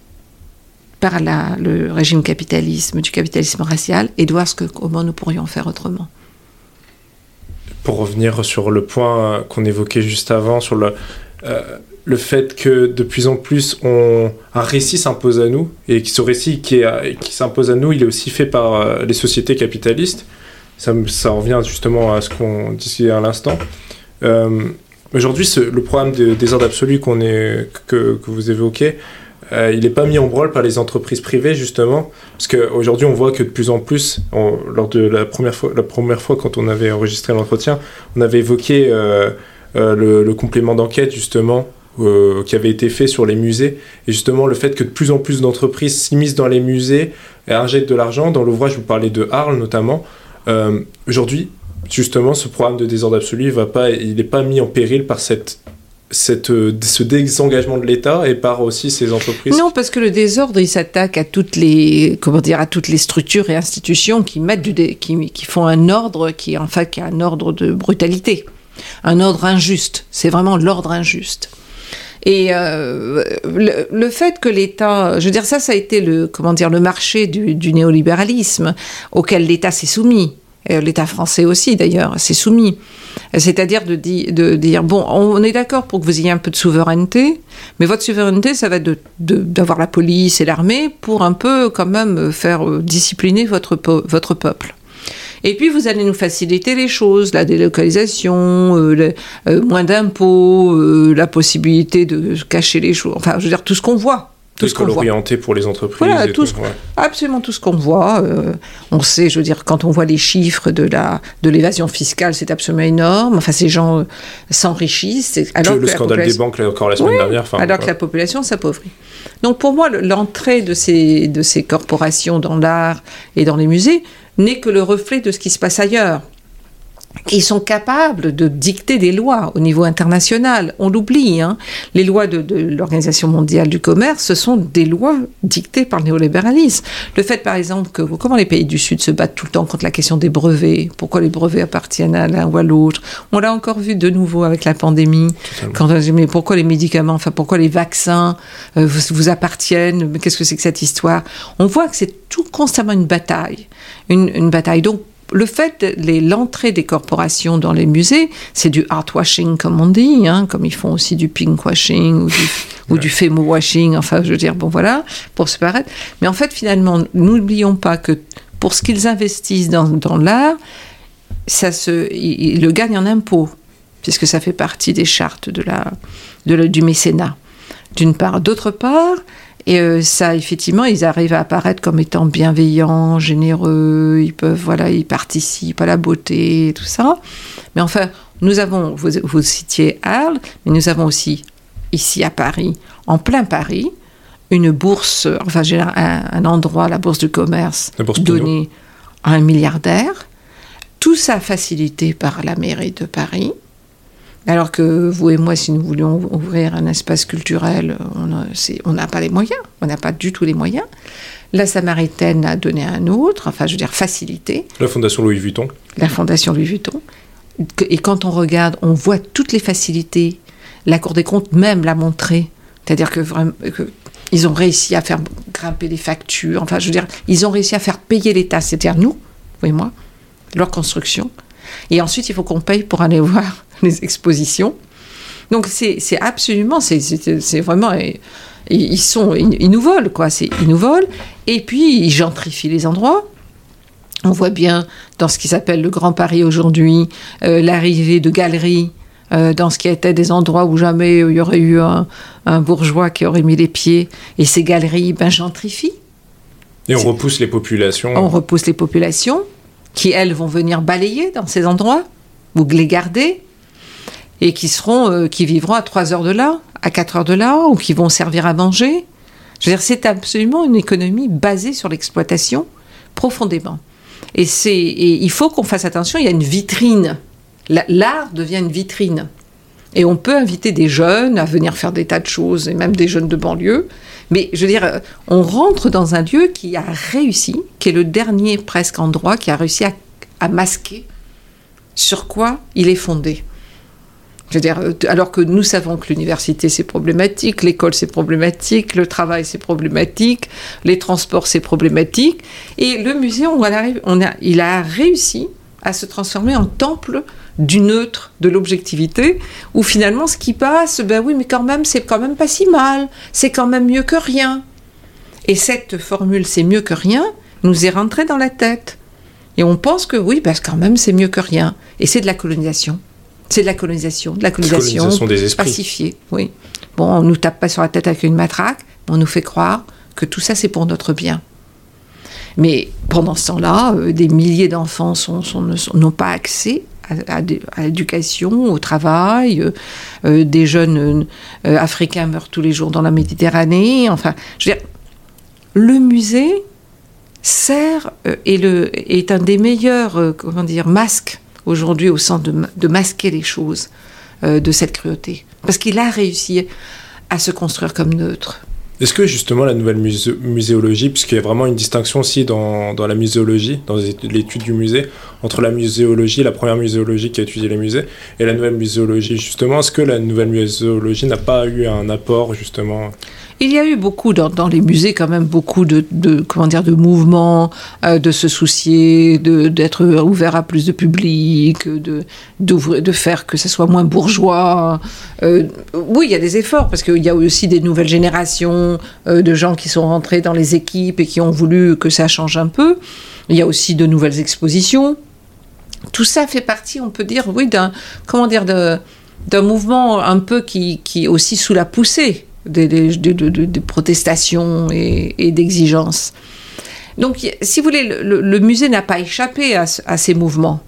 par la, le régime capitalisme, du capitalisme racial, et de voir ce que, comment nous pourrions faire autrement. Pour revenir sur le point qu'on évoquait juste avant, sur le, le fait que de plus en plus on, un récit s'impose à nous, et que ce récit qui, qui s'impose à nous, il est aussi fait par euh, les sociétés capitalistes. Ça, ça, revient justement à ce qu'on disait à l'instant. Aujourd'hui, le programme de désordre absolu qu'on est, que, que, vous évoquez, euh, il n'est pas mis en branle par les entreprises privées, justement, parce qu'aujourd'hui, on voit que de plus en plus, lors de la première, fois, la première fois quand on avait enregistré l'entretien, on avait évoqué euh, euh, le, complément d'enquête, justement, qui avait été fait sur les musées, et justement le fait que de plus en plus d'entreprises s'immiscent dans les musées et injectent de l'argent. Dans l'ouvrage, vous parlez de Arles notamment. Aujourd'hui, justement, ce programme de désordre absolu, il n'est pas mis en péril par cette cette, ce désengagement de l'État et par aussi ces entreprises Non, parce que le désordre, il s'attaque à toutes les comment dire à toutes les structures et institutions qui mettent du qui, qui font un ordre qui en qui a un ordre de brutalité, un ordre injuste. C'est vraiment l'ordre injuste. Et euh, le, le, fait que l'État, je veux dire ça, ça a été le comment dire le marché du, du néolibéralisme auquel l'État s'est soumis. L'État français aussi, d'ailleurs, s'est soumis. C'est-à-dire de, de, dire, bon, on est d'accord pour que vous ayez un peu de souveraineté, mais votre souveraineté, ça va être d'avoir la police et l'armée pour un peu quand même faire euh, discipliner votre, votre peuple. Et puis vous allez nous faciliter les choses, la délocalisation, euh, euh, moins d'impôts, la possibilité de cacher les choses, enfin je veux dire tout ce qu'on voit tout ce qu'on orienté pour les entreprises. Voilà, tout, absolument tout ce qu'on voit. Euh, on sait, je veux dire, quand on voit les chiffres de la de l'évasion fiscale, c'est absolument énorme. Enfin, ces gens euh, s'enrichissent. Alors le, scandale des banques, encore la semaine dernière. alors que la population s'appauvrit. Donc pour moi, l'entrée de ces de ces corporations dans l'art et dans les musées n'est que le reflet de ce qui se passe ailleurs qui sont capables de dicter des lois au niveau international. On l'oublie. Hein. Les lois de, de l'Organisation mondiale du commerce, ce sont des lois dictées par le néolibéralisme. Le fait, par exemple, que comment les pays du Sud se battent tout le temps contre la question des brevets, pourquoi les brevets appartiennent à l'un ou à l'autre. On l'a encore vu de nouveau avec la pandémie. Quand, mais pourquoi les médicaments, enfin pourquoi les vaccins euh, vous, vous, appartiennent Qu'est-ce que c'est que cette histoire? On voit que c'est tout constamment une bataille, une, une bataille. Donc le fait de l'entrée des corporations dans les musées, c'est du art washing comme on dit, hein, comme ils font aussi du pink washing ou du, ou du femo washing, enfin je veux dire, bon voilà, pour se paraître. Mais en fait, finalement, n'oublions pas que pour ce qu'ils investissent dans, dans l'art, ça se, ils, le gagnent en impôts, puisque ça fait partie des chartes de la, de du mécénat, d'une part. D'autre part, et euh, ça, effectivement, ils arrivent à apparaître comme étant bienveillants, généreux, ils peuvent, voilà, ils participent à la beauté, tout ça. Mais enfin, nous avons, vous, vous citiez Arles, mais nous avons aussi, ici à Paris, en plein Paris, une bourse, enfin, un, un endroit, la bourse du commerce, donnée à un milliardaire. Tout ça facilité par la mairie de Paris. Alors que vous et moi, si nous voulions ouvrir un espace culturel, on n'a pas les moyens, on n'a pas du tout les moyens. La Samaritaine a donné un autre, enfin je veux dire facilité. La Fondation Louis Vuitton. La Fondation Louis Vuitton. Et quand on regarde, on voit toutes les facilités. La Cour des comptes même l'a montré C'est-à-dire que que ils ont réussi à faire grimper les factures. Enfin, je veux dire, ils ont réussi à faire payer l'État, c'est-à-dire nous, vous et moi, leur construction. Et ensuite, il faut qu'on paye pour aller voir les expositions. Donc, c'est absolument, c'est vraiment. Ils, sont, ils, nous volent, quoi. Ils nous volent. Et puis, ils gentrifient les endroits. On voit bien dans ce qui s'appelle le Grand Paris aujourd'hui, euh, l'arrivée de galeries euh, dans ce qui était des endroits où jamais il y aurait eu un, bourgeois qui aurait mis les pieds. Et ces galeries, ben, gentrifient. Et on repousse les populations. On repousse les populations qui, elles, vont venir balayer dans ces endroits ou les garder et qui seront, euh, qui vivront à 3 heures de là, à 4 heures de là, ou qui vont servir à manger. Je veux dire, c'est absolument une économie basée sur l'exploitation profondément. Et c'est, il faut qu'on fasse attention. Il y a une vitrine L'art devient une vitrine. Et on peut inviter des jeunes à venir faire des tas de choses, et même des jeunes de banlieue. Mais je veux dire, euh, on rentre dans un lieu qui a réussi, qui est le dernier presque endroit qui a réussi à, masquer sur quoi il est fondé. Je veux dire, euh, alors que nous savons que l'université c'est problématique, l'école c'est problématique, le travail c'est problématique, les transports c'est problématique, et le musée, on arrive, on a, il a réussi à se transformer en temple du neutre, de l'objectivité, où finalement ce qui passe, ben oui, mais quand même, c'est quand même pas si mal, c'est quand même mieux que rien. Et cette formule, c'est mieux que rien, nous est rentrée dans la tête. Et on pense que oui, parce que quand même, c'est mieux que rien. Et c'est de la colonisation. C'est de la colonisation, de la colonisation, pacifiée. Oui. Bon, on nous tape pas sur la tête avec une matraque, on nous fait croire que tout ça, c'est pour notre bien. Mais pendant ce temps-là, euh, des milliers d'enfants n'ont pas accès à, l'éducation, au travail. Euh, euh, des jeunes africains meurent tous les jours dans la Méditerranée. Enfin, je veux dire, le musée sert et le, est un des meilleurs comment dire, masques aujourd'hui au sens de, masquer les choses de cette cruauté. Parce qu'il a réussi à se construire comme neutre. Est-ce que justement la nouvelle muséologie, puisqu'il y a vraiment une distinction aussi dans, dans la muséologie, dans l'étude du musée, entre la muséologie, la première muséologie qui a étudié les musées, et la nouvelle muséologie, justement, est-ce que la nouvelle muséologie n'a pas eu un apport justement il y a eu beaucoup dans, les musées quand même beaucoup de, comment dire de mouvements, euh, de se soucier, d'être ouvert à plus de public, de de faire que ce soit moins bourgeois. Euh, oui, il y a des efforts parce qu'il y a aussi des nouvelles générations euh, de gens qui sont rentrés dans les équipes et qui ont voulu que ça change un peu. Il y a aussi de nouvelles expositions. Tout ça fait partie, on peut dire, oui, d'un comment dire d'un mouvement un peu qui, qui est aussi sous la poussée des, protestations et, d'exigences. Donc, si vous voulez, le, musée n'a pas échappé à, ces mouvements,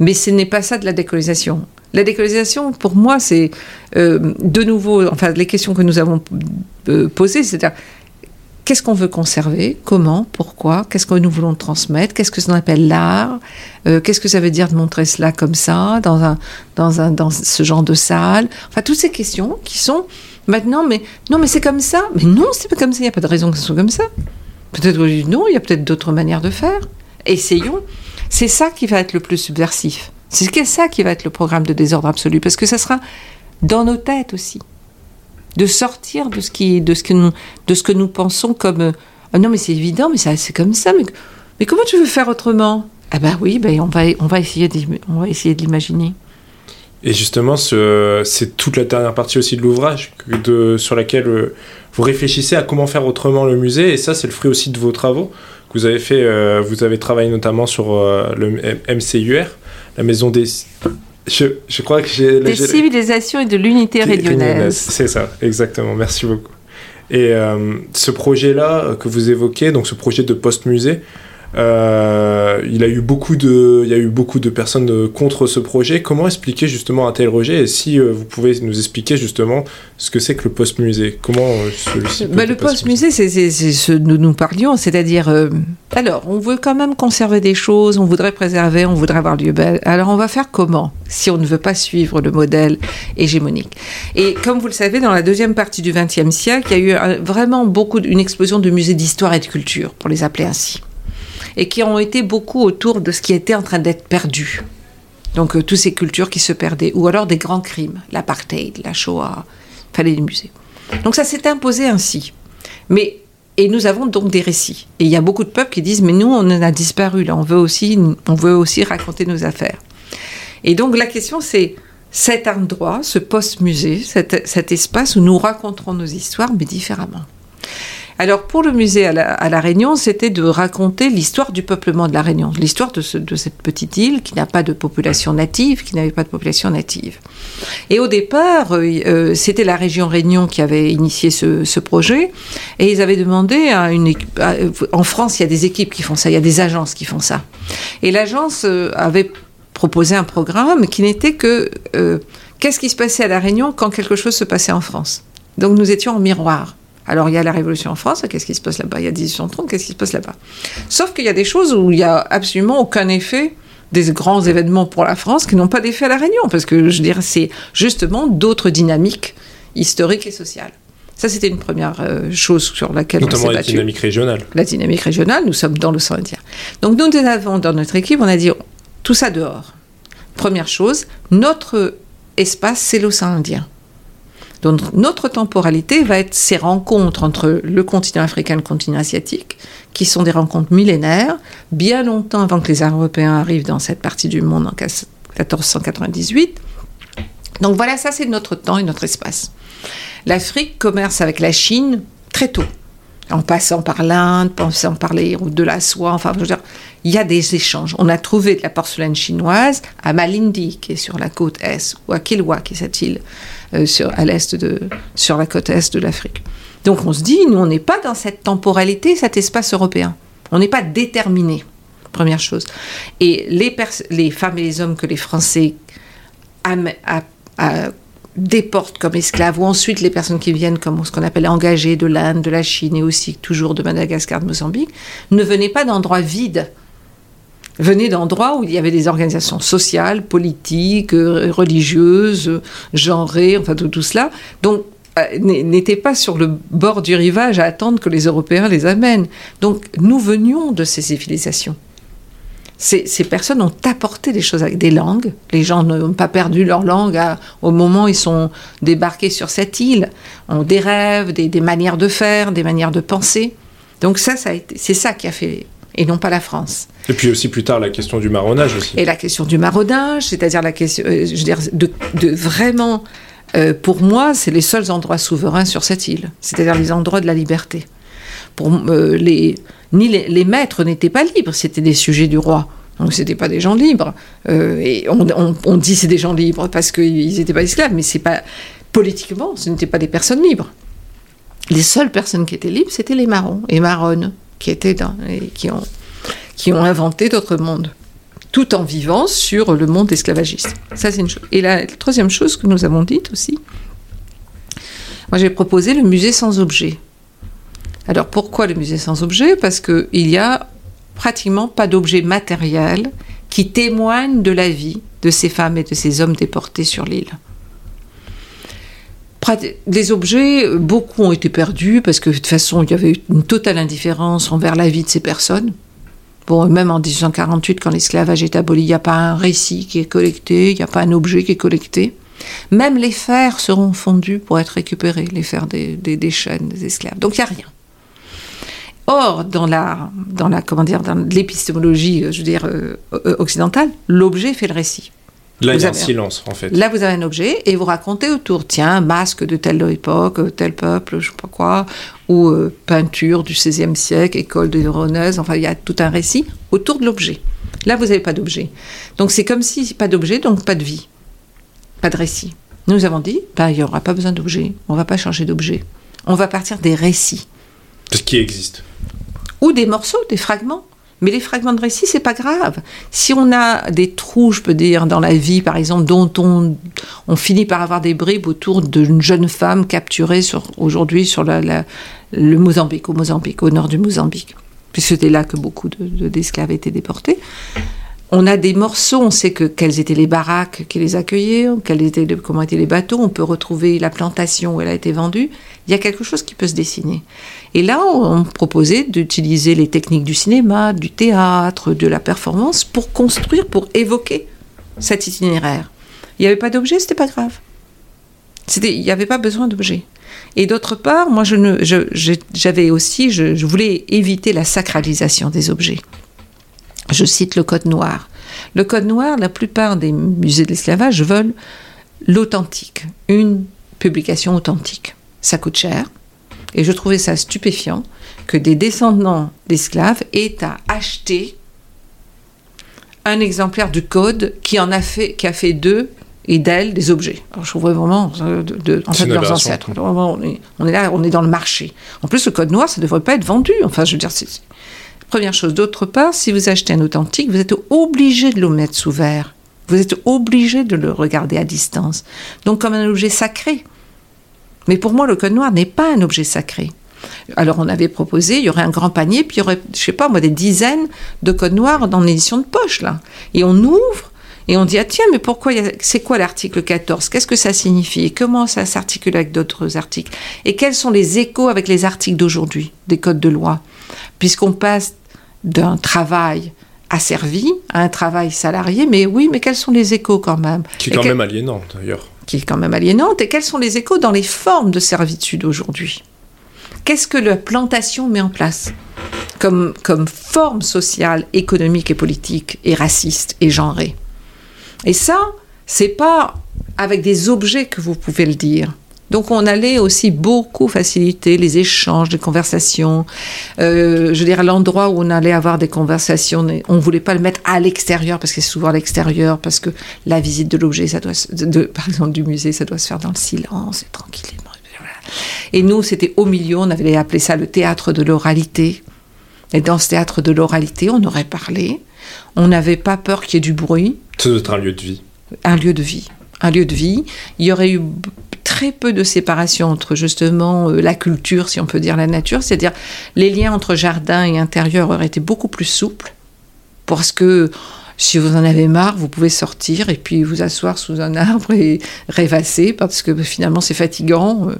mais ce n'est pas ça de la décolonisation. La décolonisation, pour moi, c'est euh, de nouveau, enfin, les questions que nous avons euh, posées, c'est-à-dire qu'est-ce qu'on veut conserver, comment, pourquoi, qu'est-ce que nous voulons transmettre, qu'est-ce que ça appelle l'art, euh, qu'est-ce que ça veut dire de montrer cela comme ça, dans, un, dans, un, dans ce genre de salle? Enfin, toutes ces questions qui sont Maintenant, mais non, mais c'est comme ça. Mais non, c'est pas comme ça. Il n'y a pas de raison que ce soit comme ça. Peut-être non, il y a peut-être d'autres manières de faire. Essayons. C'est ça qui va être le plus subversif. C'est ça qui va être le programme de désordre absolu, parce que ça sera dans nos têtes aussi, de sortir de ce qui, de ce que nous, de ce que nous pensons comme euh, ah non mais c'est évident, mais c'est comme ça. Mais, comment tu veux faire autremment Ah ben oui, ben on va, on va essayer, on va essayer de l'imaginer. Et justement, c'est toute la dernière partie aussi de l'ouvrage sur laquelle euh, vous réfléchissez à comment faire autrement le musée. Et ça, c'est le fruit aussi de vos travaux que vous avez fait. Euh, vous avez travaillé notamment sur euh, le MCUR, la maison des. Je, je crois que j'ai. Des civilisations et de l'unité réunionnaise. C'est ça, exactement. Merci beaucoup. Et ce projet-là que vous évoquez, donc ce projet de post-musée, euh, il, a eu beaucoup de, il y a eu beaucoup de personnes euh, contre ce projet. Comment expliquer justement un tel rejet? Et si euh, vous pouvez nous expliquer justement ce que c'est que le post-musée? Comment celui-ci bah, Le post-musée, c'est ce dont nous parlions, c'est-à-dire, alors, on veut quand même conserver des choses, on voudrait préserver, on voudrait avoir lieu. Bel. Alors, on va faire comment si on ne veut pas suivre le modèle hégémonique? Et comme vous le savez, dans la deuxième partie du XXe siècle, il y a eu vraiment beaucoup, une explosion de musées d'histoire et de culture, pour les appeler ainsi et qui ont été beaucoup autour de ce qui était en train d'être perdu. Donc euh, toutes ces cultures qui se perdaient, ou alors des grands crimes, l'apartheid, la Shoah, fallait les musées. Donc ça s'est imposé ainsi. Mais et nous avons donc des récits. Et il y a beaucoup de peuples qui disent mais nous on en a disparu là, on veut aussi on veut aussi raconter nos affaires. Et donc la question c'est cet endroit, ce post-musée, cet, espace où nous raconterons nos histoires mais différemment. Alors pour le musée à la, Réunion, c'était de raconter l'histoire du peuplement de la Réunion, l'histoire de, cette petite île qui n'a pas de population native, qui n'avait pas de population native. Et au départ, euh, euh, c'était la région Réunion qui avait initié ce, projet, et ils avaient demandé à une en France, il y a des équipes qui font ça, il y a des agences qui font ça. Et l'agence euh, avait proposé un programme qui n'était que qu'est-ce qui se passait à la Réunion quand quelque chose se passait en France. Donc nous étions en miroir. Alors il y a la Révolution en France, qu'est-ce qui se passe là-bas? Il y a 1830, qu'est-ce qui se passe là-bas? Sauf qu'il y a des choses où il n'y a absolument aucun effet des grands événements pour la France qui n'ont pas d'effet à la Réunion, parce que je c'est justement d'autres dynamiques historiques et sociales. Ça, c'était une première euh, chose sur laquelle Notamment on s'est la dynamique régionale. La dynamique régionale, nous sommes dans l'océan Indien. Donc nous avons dans notre équipe, on a dit tout ça dehors. Première chose, notre espace, c'est l'océan Indien. Notre temporalité va être ces rencontres entre le continent africain et le continent asiatique, qui sont des rencontres millénaires, bien longtemps avant que les Européens arrivent dans cette partie du monde en 1498. Donc voilà, ça c'est notre temps et notre espace. L'Afrique commerce avec la Chine très tôt, en passant par l'Inde, en passant par les routes de la soie, enfin je veux dire, il y a des échanges. On a trouvé de la porcelaine chinoise à Malindi, qui est sur la côte est, ou à Kilwa, qui est cette île euh, sur, à l'est de, sur la côte est de l'Afrique. Donc on se dit, nous, on n'est pas dans cette temporalité, cet espace européen. On n'est pas déterminé, première chose. Et les femmes et les hommes que les Français déportent comme esclaves, ou ensuite les personnes qui viennent comme ce qu'on appelle engagés de l'Inde, de la Chine et aussi toujours de Madagascar, de Mozambique, ne venaient pas d'endroits vides venaient d'endroits où il y avait des organisations sociales, politiques, euh, religieuses, genrées, enfin tout, cela. Donc, euh, n'étaient pas sur le bord du rivage à attendre que les Européens les amènent. Donc, nous venions de ces civilisations. Ces, personnes ont apporté des choses avec des langues. Les gens n'ont pas perdu leur langue au moment où ils sont débarqués sur cette île. Ont des rêves, des, des manières de faire, des manières de penser. Donc ça, ça c'est ça qui a fait et non pas la France. Et puis aussi plus tard la question du marronnage aussi. Et la question du marronnage, c'est-à-dire la question, euh, je veux dire, de, vraiment, euh, pour moi, c'est les seuls endroits souverains sur cette île, c'est-à-dire les endroits de la liberté. Euh, les, ni les, maîtres n'étaient pas libres, c'était des sujets du roi. Donc c'était pas des gens libres. et on, on, on dit c'est des gens libres parce qu'ils n'étaient pas esclaves, mais c'est pas politiquement, ce n'étaient pas des personnes libres. Les seules personnes qui étaient libres, c'était les marrons et marronnes qui étaient qui ont, qui ont inventé d'autres mondes, tout en vivant sur le monde esclavagiste. Ça, c'est une chose. Et la, troisième chose que nous avons dite aussi, moi j'ai proposé le musée sans objet. Alors pourquoi le musée sans objet? Parce qu'il y a pratiquement pas d'objet matériel qui témoigne de la vie de ces femmes et de ces hommes déportés sur l'île des objets, beaucoup ont été perdus parce que de toute façon, il y avait une totale indifférence envers la vie de ces personnes. Bon, même en 1848, quand l'esclavage est aboli, il n'y a pas un récit qui est collecté, il n'y a pas un objet qui est collecté. Même les fers seront fondus pour être récupérés, les fers des, chaînes des esclaves. Donc il n'y a rien. Or, dans la, dans la comment dire, dans l'épistémologie, je veux dire euh, occidentale, l'objet fait le récit. Là, il y a un silence, en fait. Là, vous avez un objet et vous racontez autour, tiens, masque de telle époque, tel peuple, je sais pas quoi, ou euh, peinture du XVIe siècle, école de Véronèse, enfin, il y a tout un récit autour de l'objet. Là, vous n'avez pas d'objet. Donc, c'est comme si, pas d'objet, donc pas de vie, pas de récit. Nous avons dit, ben, il n'y aura pas besoin d'objet, on ne va pas changer d'objet. On va partir des récits. Ce qui existe. Ou des morceaux, des fragments. Mais les fragments de récit, c'est pas grave. Si on a des trous, je peux dire, dans la vie, par exemple, dont on, on finit par avoir des bribes autour d'une jeune femme capturée aujourd'hui sur le Mozambique, au Mozambique, au nord du Mozambique, puisque c'était là que beaucoup d'esclaves étaient déportés. On a des morceaux, on sait que quelles étaient les baraques qui les accueillaient, comment étaient les bateaux, on peut retrouver la plantation où elle a été vendue. Il y a quelque chose qui peut se dessiner. Et là, on proposait d'utiliser les techniques du cinéma, du théâtre, de la performance pour construire, pour évoquer cet itinéraire. Il n'y avait pas d'objet, c'était pas grave. Il n'y avait pas besoin d'objet. Et d'autre part, moi, je j'avais aussi, je voulais éviter la sacralisation des objets. Je cite le Code noir. Le Code noir, la plupart des musées de l'esclavage veulent l'authentique, une publication authentique. Ça coûte cher. Et je trouvais ça stupéfiant que des descendants d'esclaves aient à acheter un exemplaire du code qui en a fait, qui a fait d'eux et d'elles des objets. Alors je trouvais vraiment euh, de, en fait, leurs ancêtres. On est, on est, là, on est dans le marché. En plus, le code noir, ça ne devrait pas être vendu. Enfin, je veux dire, c'est première chose. D'autre part, si vous achetez un authentique, vous êtes obligé de le mettre sous verre. Vous êtes obligé de le regarder à distance. Donc comme un objet sacré. Mais pour moi, le code noir n'est pas un objet sacré. Alors on avait proposé, il y aurait un grand panier, puis il y aurait, je sais pas moi, des dizaines de codes noirs dans l'édition de poche, là. Et on ouvre, et on dit, ah tiens, mais pourquoi, c'est quoi l'article 14 Qu'est-ce que ça signifie? Et comment ça s'articule avec d'autres articles? Et quels sont les échos avec les articles d'aujourd'hui, des codes de loi? Puisqu'on passe d'un travail asservi à un travail salarié, mais oui, mais quels sont les échos quand même? Qui est quand même aliénant, d'ailleurs. Qui est quand même aliénante. Et quels sont les échos dans les formes de servitude aujourd'hui? Qu'est-ce que la plantation met en place? Comme, comme forme sociale, économique et politique, et raciste et genrée Et ça, c'est pas avec des objets que vous pouvez le dire. Donc on allait aussi beaucoup faciliter les échanges, les conversations. Euh, je veux dire, l'endroit où on allait avoir des conversations, on voulait pas le mettre à l'extérieur parce que c'est souvent à l'extérieur, parce que la visite de l'objet, ça doit, de, par exemple du musée, ça doit se faire dans le silence et tranquillement. Et nous, c'était au milieu, on avait appelé ça le théâtre de l'oralité. Et dans ce théâtre de l'oralité, on aurait parlé. On n'avait pas peur qu'il y ait du bruit. Ça doit être un lieu de vie. Un lieu de vie. Un lieu de vie. Il y aurait eu très peu de séparation entre justement euh, la culture, si on peut dire la nature, c'est-à-dire les liens entre jardin et intérieur auraient été beaucoup plus souples, parce que si vous en avez marre, vous pouvez sortir et puis vous asseoir sous un arbre et rêvasser, parce que finalement c'est fatigant. Euh,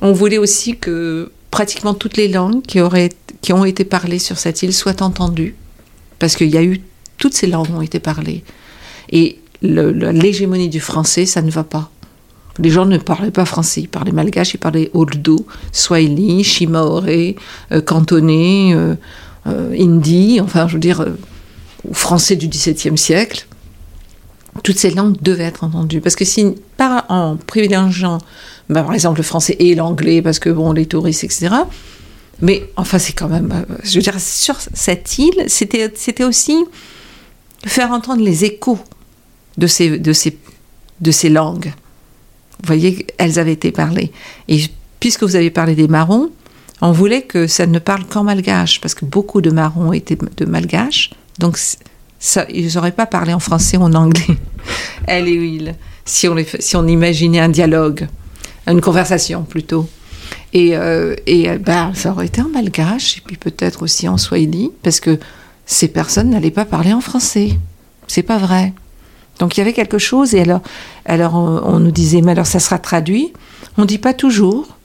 on voulait aussi que pratiquement toutes les langues qui, auraient, qui ont été parlées sur cette île soient entendues, parce qu'il y a eu, toutes ces langues ont été parlées. Et l'hégémonie du français, ça ne va pas. Les gens ne parlaient pas français, ils parlaient malgache, ils parlaient Urdu, Swahili, Shimaoré, euh, cantonais, euh, euh, hindi, enfin je veux dire, français du XVIIe siècle. Toutes ces langues devaient être entendues. Parce que si, pas en privilégiant bah, par exemple le français et l'anglais, parce que bon, les touristes, etc. Mais enfin, c'est quand même. Euh, je veux dire, sur cette île, c'était, c'était aussi faire entendre les échos de ces, de, ces, de ces langues. Vous voyez, elles avaient été parlées. Et puisque vous avez parlé des marrons, on voulait que ça ne parle qu'en malgache, parce que beaucoup de marrons étaient de malgache. Donc, ça, ils n'auraient pas parlé en français ou en anglais, elle et il, si on, si on imaginait un dialogue une conversation plutôt. Et, euh, et ben, ça aurait été en malgache, et puis peut-être aussi en swahili, parce que ces personnes n'allaient pas parler en français. C'est pas vrai. Donc il y avait quelque chose, et alors, alors on, nous disait, mais alors ça sera traduit. On dit pas toujours,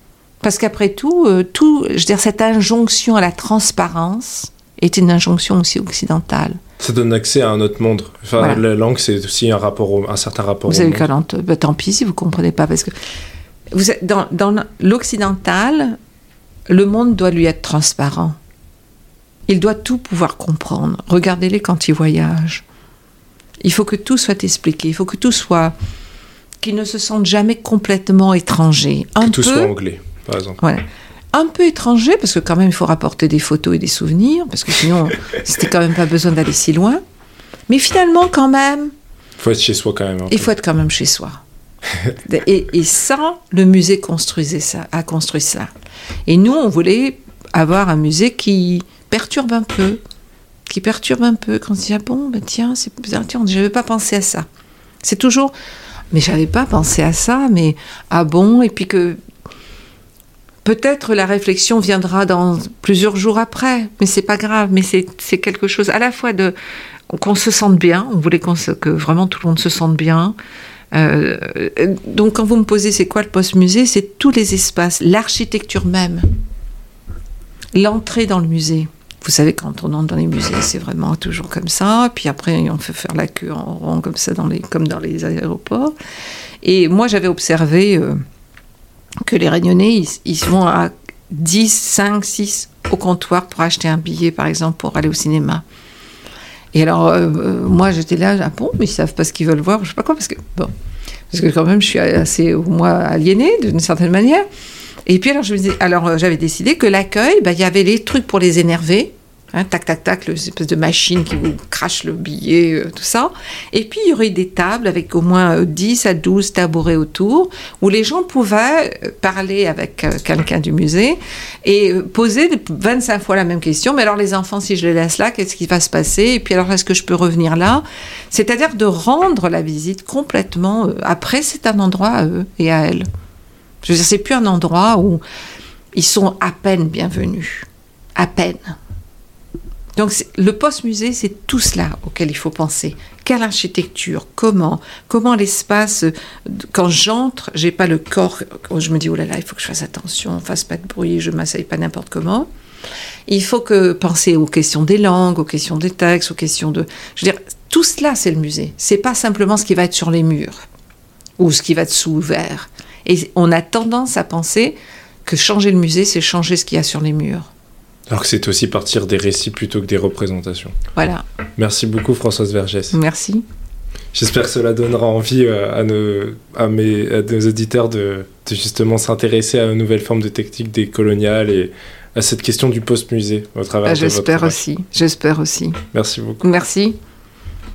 parce qu'après tout, euh, tout, je veux dire, cette injonction à la transparence est une injonction aussi occidentale. Ça donne accès à un autre monde. Enfin, la langue, c'est aussi un rapport, un certain rapport. Vous avez monde. Bah, tant pis si vous comprenez pas, parce que vous dans, dans l'occidental, le monde doit lui être transparent. Il doit tout pouvoir comprendre. Regardez-les quand ils voyagent. Il faut que tout soit expliqué. Il faut que tout soit. qu'ils ne se sentent jamais complètement étrangers. Un que tout soit anglais, par exemple. Voilà. Un peu étranger, parce que quand même, il faut rapporter des photos et des souvenirs, parce que sinon, c'était quand même pas besoin d'aller si loin. Mais finalement, quand même. Il faut être chez soi quand même. Il faut être quand même chez soi. et, ça, le musée construisait ça, a construit ça. Et nous, on voulait avoir un musée qui perturbe un peu, qui perturbe un peu. Quand on dit ah bon, ben tiens, c'est tiens, j'avais pas pensé à ça. C'est toujours, mais j'avais pas pensé à ça, mais ah bon, et puis que peut-être la réflexion viendra dans plusieurs jours après, mais c'est pas grave, mais c'est quelque chose à la fois de qu'on se sente bien, on voulait que vraiment tout le monde se sente bien, euh, donc quand vous me posez c'est quoi le post-musée, c'est tous les espaces, l'architecture même, l'entrée dans le musée. Vous savez, quand on entre dans les musées, c'est vraiment toujours comme ça. Puis après, on fait faire la queue en rond comme ça, dans les, comme dans les aéroports. Et moi, j'avais observé, euh, que les Réunionnais, ils, vont à 10, 5, 6 au comptoir pour acheter un billet, par exemple, pour aller au cinéma. Et alors, euh, euh, moi, j'étais là, ah bon, ils savent pas ce qu'ils veulent voir, je sais pas quoi, parce que, bon, parce que quand même, je suis assez, moi, aliénée, d'une certaine manière. Et puis, alors, je alors euh, j'avais décidé que l'accueil, bah, il y avait les trucs pour les énerver, Hein, tac, tac, tac, l'espèce de machine qui vous crache le billet, euh, tout ça. Et puis, il y aurait des tables avec au moins 10 euh, à 12 tabourets autour, où les gens pouvaient euh, parler avec quelqu'un du musée et poser 25 fois la même question. Mais alors, les enfants, si je les laisse là, qu'est-ce qui va se passer? Et puis, alors, est-ce que je peux revenir là? C'est-à-dire de rendre la visite complètement... après, c'est un endroit à eux et à elles. Je veux dire, c'est plus un endroit où ils sont à peine bienvenus. À peine. Donc le post-musée, c'est tout cela auquel il faut penser. Quelle architecture? Comment? Comment l'espace Quand j'entre, j'ai pas le corps. Je me dis oh là là, il faut que je fasse attention, fasse pas de bruit, je m'asseye pas n'importe comment. Il faut que penser aux questions des langues, aux questions des textes, aux questions de. Je veux dire, tout cela, c'est le musée. C'est pas simplement ce qui va être sur les murs ou ce qui va être sous verre. Et on a tendance à penser que changer le musée, c'est changer ce qu'il y a sur les murs. Alors que c'est aussi partir des récits plutôt que des représentations. Voilà. Merci beaucoup Françoise Vergès. Merci. J'espère que cela donnera envie euh, à nos, à mes, à nos auditeurs de, de justement s'intéresser à une nouvelle forme de technique décoloniale et à cette question du post-musée au travers bah, J'espère aussi. J'espère aussi. Merci beaucoup. Merci.